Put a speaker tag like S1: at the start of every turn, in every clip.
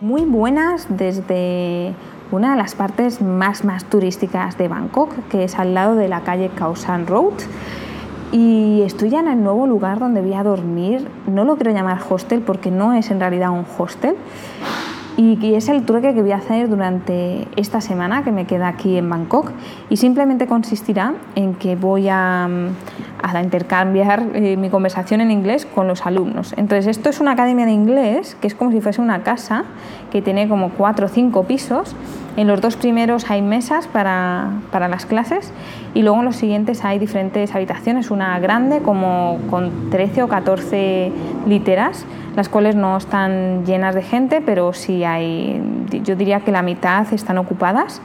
S1: Muy buenas desde una de las partes más, más turísticas de Bangkok, que es al lado de la calle Khao San Road. Y estoy ya en el nuevo lugar donde voy a dormir. No lo quiero llamar hostel porque no es en realidad un hostel. Y, es el trueque que voy a hacer durante esta semana que me queda aquí en Bangkok. Y simplemente consistirá en que voy a, a intercambiar eh, mi conversación en inglés con los alumnos. Entonces, esto es una academia de inglés que es como si fuese una casa que tiene como cuatro o cinco pisos. En los dos primeros hay mesas para, para, las clases y luego en los siguientes hay diferentes habitaciones, una grande como con 13 o 14 literas, las cuales no están llenas de gente, pero sí hay, yo diría que la mitad están ocupadas.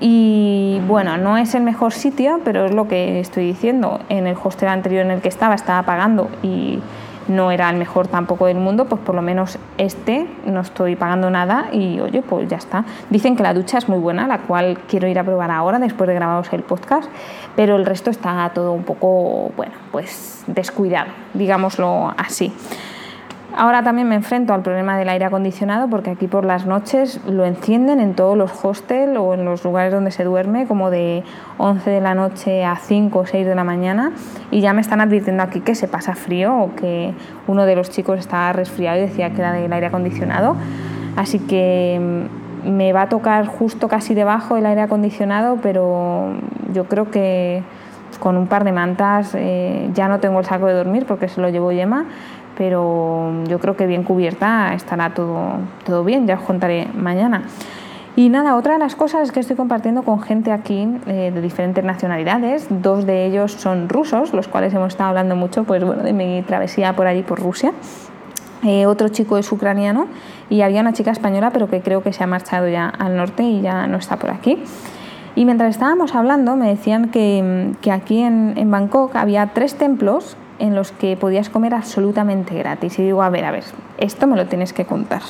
S1: Y bueno, no es el mejor sitio, pero es lo que estoy diciendo. En el hostel anterior en el que estaba estaba pagando y no era el mejor tampoco del mundo, pues por lo menos este no estoy pagando nada y oye, pues ya está. Dicen que la ducha es muy buena, la cual quiero ir a probar ahora después de grabaros el podcast, pero el resto está todo un poco, bueno, pues descuidado, digámoslo así. Ahora también me enfrento al problema del aire acondicionado porque aquí por las noches lo encienden en todos los hostels o en los lugares donde se duerme como de 11 de la noche a 5 o 6 de la mañana y ya me están advirtiendo aquí que se pasa frío o que uno de los chicos estaba resfriado y decía que era del aire acondicionado. Así que mm, me va a tocar justo casi debajo del aire acondicionado, pero yo creo que con un par de mantas eh, ya no tengo el saco de dormir porque se lo llevo Yema pero yo creo que bien cubierta estará todo, todo bien, ya os contaré mañana. Y nada, otra de las cosas es que estoy compartiendo con gente aquí eh, de diferentes nacionalidades. Dos de ellos son rusos, los cuales hemos estado hablando mucho pues, bueno, de mi travesía por allí, por Rusia. Eh, otro chico es ucraniano y había una chica española, pero que creo que se ha marchado ya al norte y ya no está por aquí. Y mientras estábamos hablando, me decían que, que aquí en, en Bangkok había tres templos en los que podías comer absolutamente gratis. Y digo, a ver, a ver, esto me lo tienes que contar.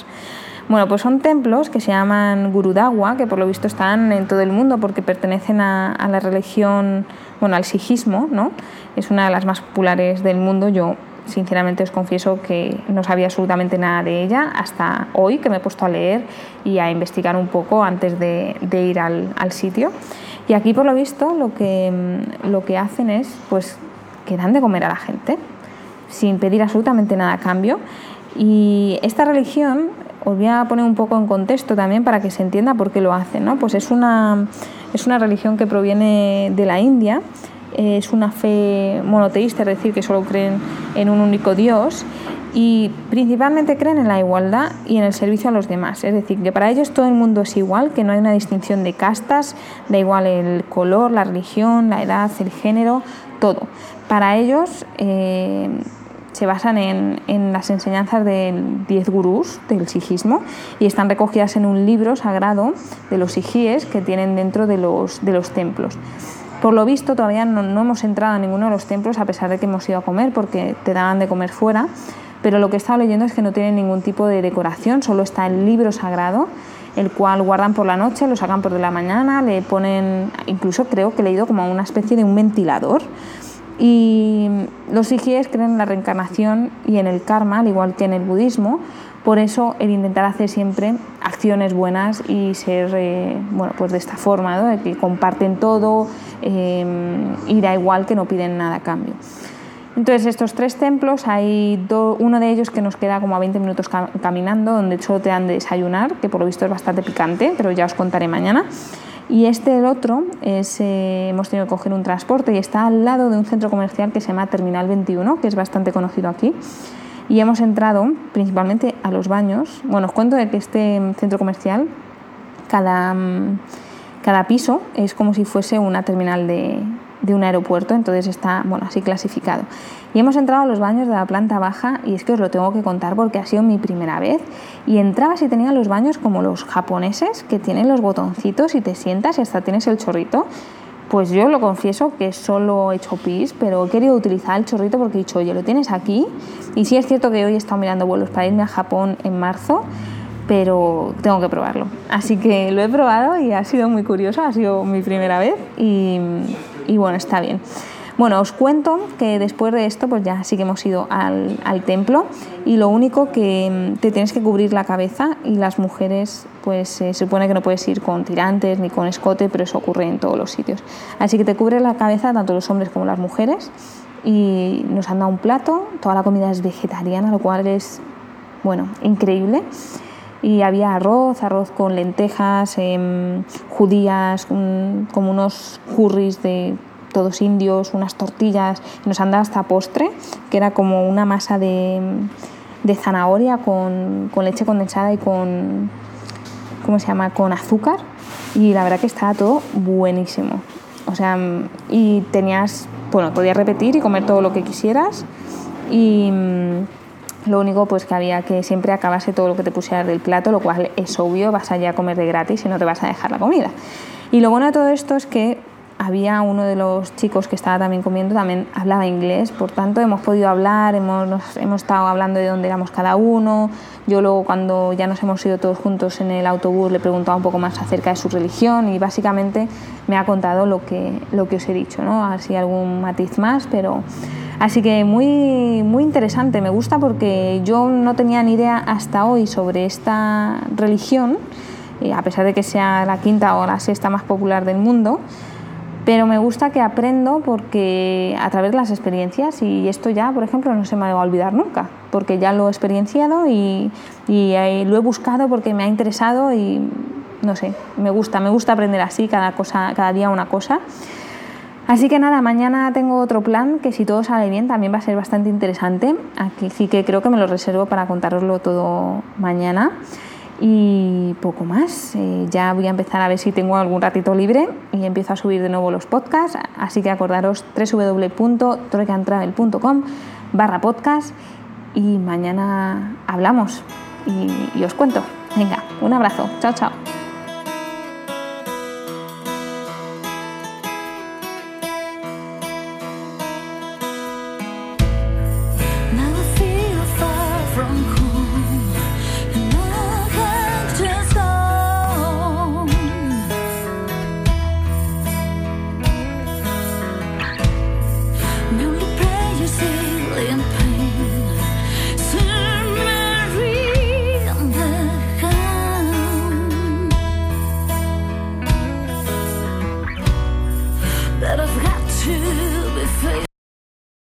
S1: Bueno, pues son templos que se llaman Gurudagua, que por lo visto están en todo el mundo porque pertenecen a, la religión, bueno, al sijismo, ¿no? Es una de las más populares del mundo. Yo, sinceramente, os confieso que no sabía absolutamente nada de ella hasta hoy, que me he puesto a leer y a investigar un poco antes de, ir al, al, sitio. Y aquí, por lo visto, lo que, lo que hacen es, pues, que dan de comer a la gente sin pedir absolutamente nada a cambio. Y esta religión, os voy a poner un poco en contexto también para que se entienda por qué lo hacen. ¿no? Pues es una, es una religión que proviene de la India, es una fe monoteísta, es decir, que solo creen en un único Dios y principalmente creen en la igualdad y en el servicio a los demás. Es decir, que para ellos todo el mundo es igual, que no hay una distinción de castas, da igual el color, la religión, la edad, el género, todo. Para ellos eh, se basan en, las enseñanzas de 10 gurús del sijismo y están recogidas en un libro sagrado de los sijíes que tienen dentro de los, de los templos. Por lo visto todavía no, no, hemos entrado a ninguno de los templos a pesar de que hemos ido a comer porque te daban de comer fuera, pero lo que he estado leyendo es que no tienen ningún tipo de decoración, solo está el libro sagrado el cual guardan por la noche, lo sacan por la mañana, le ponen, incluso creo que he leído como una especie de un ventilador. Y los sijíes creen en la reencarnación y en el karma, al igual que en el budismo. Por eso el intentar hacer siempre acciones buenas y ser, eh, bueno, pues de esta forma, de que comparten todo eh, y da igual que no piden nada a cambio. Entonces, estos tres templos, hay uno de ellos que nos queda como a 20 minutos caminando, donde solo te dan de desayunar, que por lo visto es bastante picante, pero ya os contaré mañana. Y este, el otro, es, eh, hemos tenido que coger un transporte y está al lado de un centro comercial que se llama Terminal 21, que es bastante conocido aquí. Y hemos entrado principalmente a los baños. Bueno, os cuento de que este centro comercial, cada, mm, cada piso es como si fuese una terminal de, de un aeropuerto, entonces está bueno, así clasificado. Y hemos entrado a los baños de la planta baja y es que os lo tengo que contar porque ha sido mi primera vez. Y entrabas y tenían los baños como los japoneses, que tienen los botoncitos y te sientas y hasta tienes el chorrito. Pues yo lo confieso que solo he hecho pis, pero he querido utilizar el chorrito porque he dicho, oye, lo tienes aquí. Y sí es cierto que hoy he estado mirando vuelos para irme a Japón en marzo pero tengo que probarlo. Así que lo he probado y ha sido muy curioso, ha sido mi primera vez y, bueno, está bien. Bueno, os cuento que después de esto, pues ya sí que hemos ido al, templo y lo único que te tienes que cubrir la cabeza y las mujeres, pues se supone que no puedes ir con tirantes ni con escote, pero eso ocurre en todos los sitios. Así que te cubre la cabeza tanto los hombres como las mujeres y nos han dado un plato, toda la comida es vegetariana, lo cual es, bueno, increíble y había arroz, arroz con lentejas, em, judías, como unos curris de todos indios, unas tortillas, nos han dado hasta postre, que era como una masa de, de zanahoria con, con, leche condensada y con, ¿cómo se llama?, con azúcar, y la verdad que estaba todo buenísimo. O sea, y tenías, bueno, podías repetir y comer todo lo que quisieras, y lo único pues que había que siempre acabase todo lo que te pusieras del plato, lo cual es obvio, vas allá a comer de gratis y no te vas a dejar la comida. Y lo bueno de todo esto es que había uno de los chicos que estaba también comiendo, también hablaba inglés, por tanto hemos podido hablar, hemos, hemos estado hablando de dónde éramos cada uno. Yo luego cuando ya nos hemos ido todos juntos en el autobús le preguntaba un poco más acerca de su religión y básicamente me ha contado lo que, lo que os he dicho, ¿no? así algún matiz más, pero Así que muy, muy interesante, me gusta porque yo no tenía ni idea hasta hoy sobre esta religión, eh, a pesar de que sea la quinta o la sexta más popular del mundo, pero me gusta que aprendo porque a través de las experiencias y esto ya, por ejemplo, no se me va a olvidar nunca, porque ya lo he experienciado y, y lo he buscado porque me ha interesado y no sé, me gusta, me gusta aprender así cada, cosa, cada día una cosa. Así que nada, mañana tengo otro plan que si todo sale bien también va a ser bastante interesante. Aquí sí que creo que me lo reservo para contároslo todo mañana. Y poco más, eh, ya voy a empezar a ver si tengo algún ratito libre y empiezo a subir de nuevo los podcasts, así que acordaros www.troicantravel.com barra podcast y mañana hablamos y, y os cuento. Venga, un abrazo, chao chao.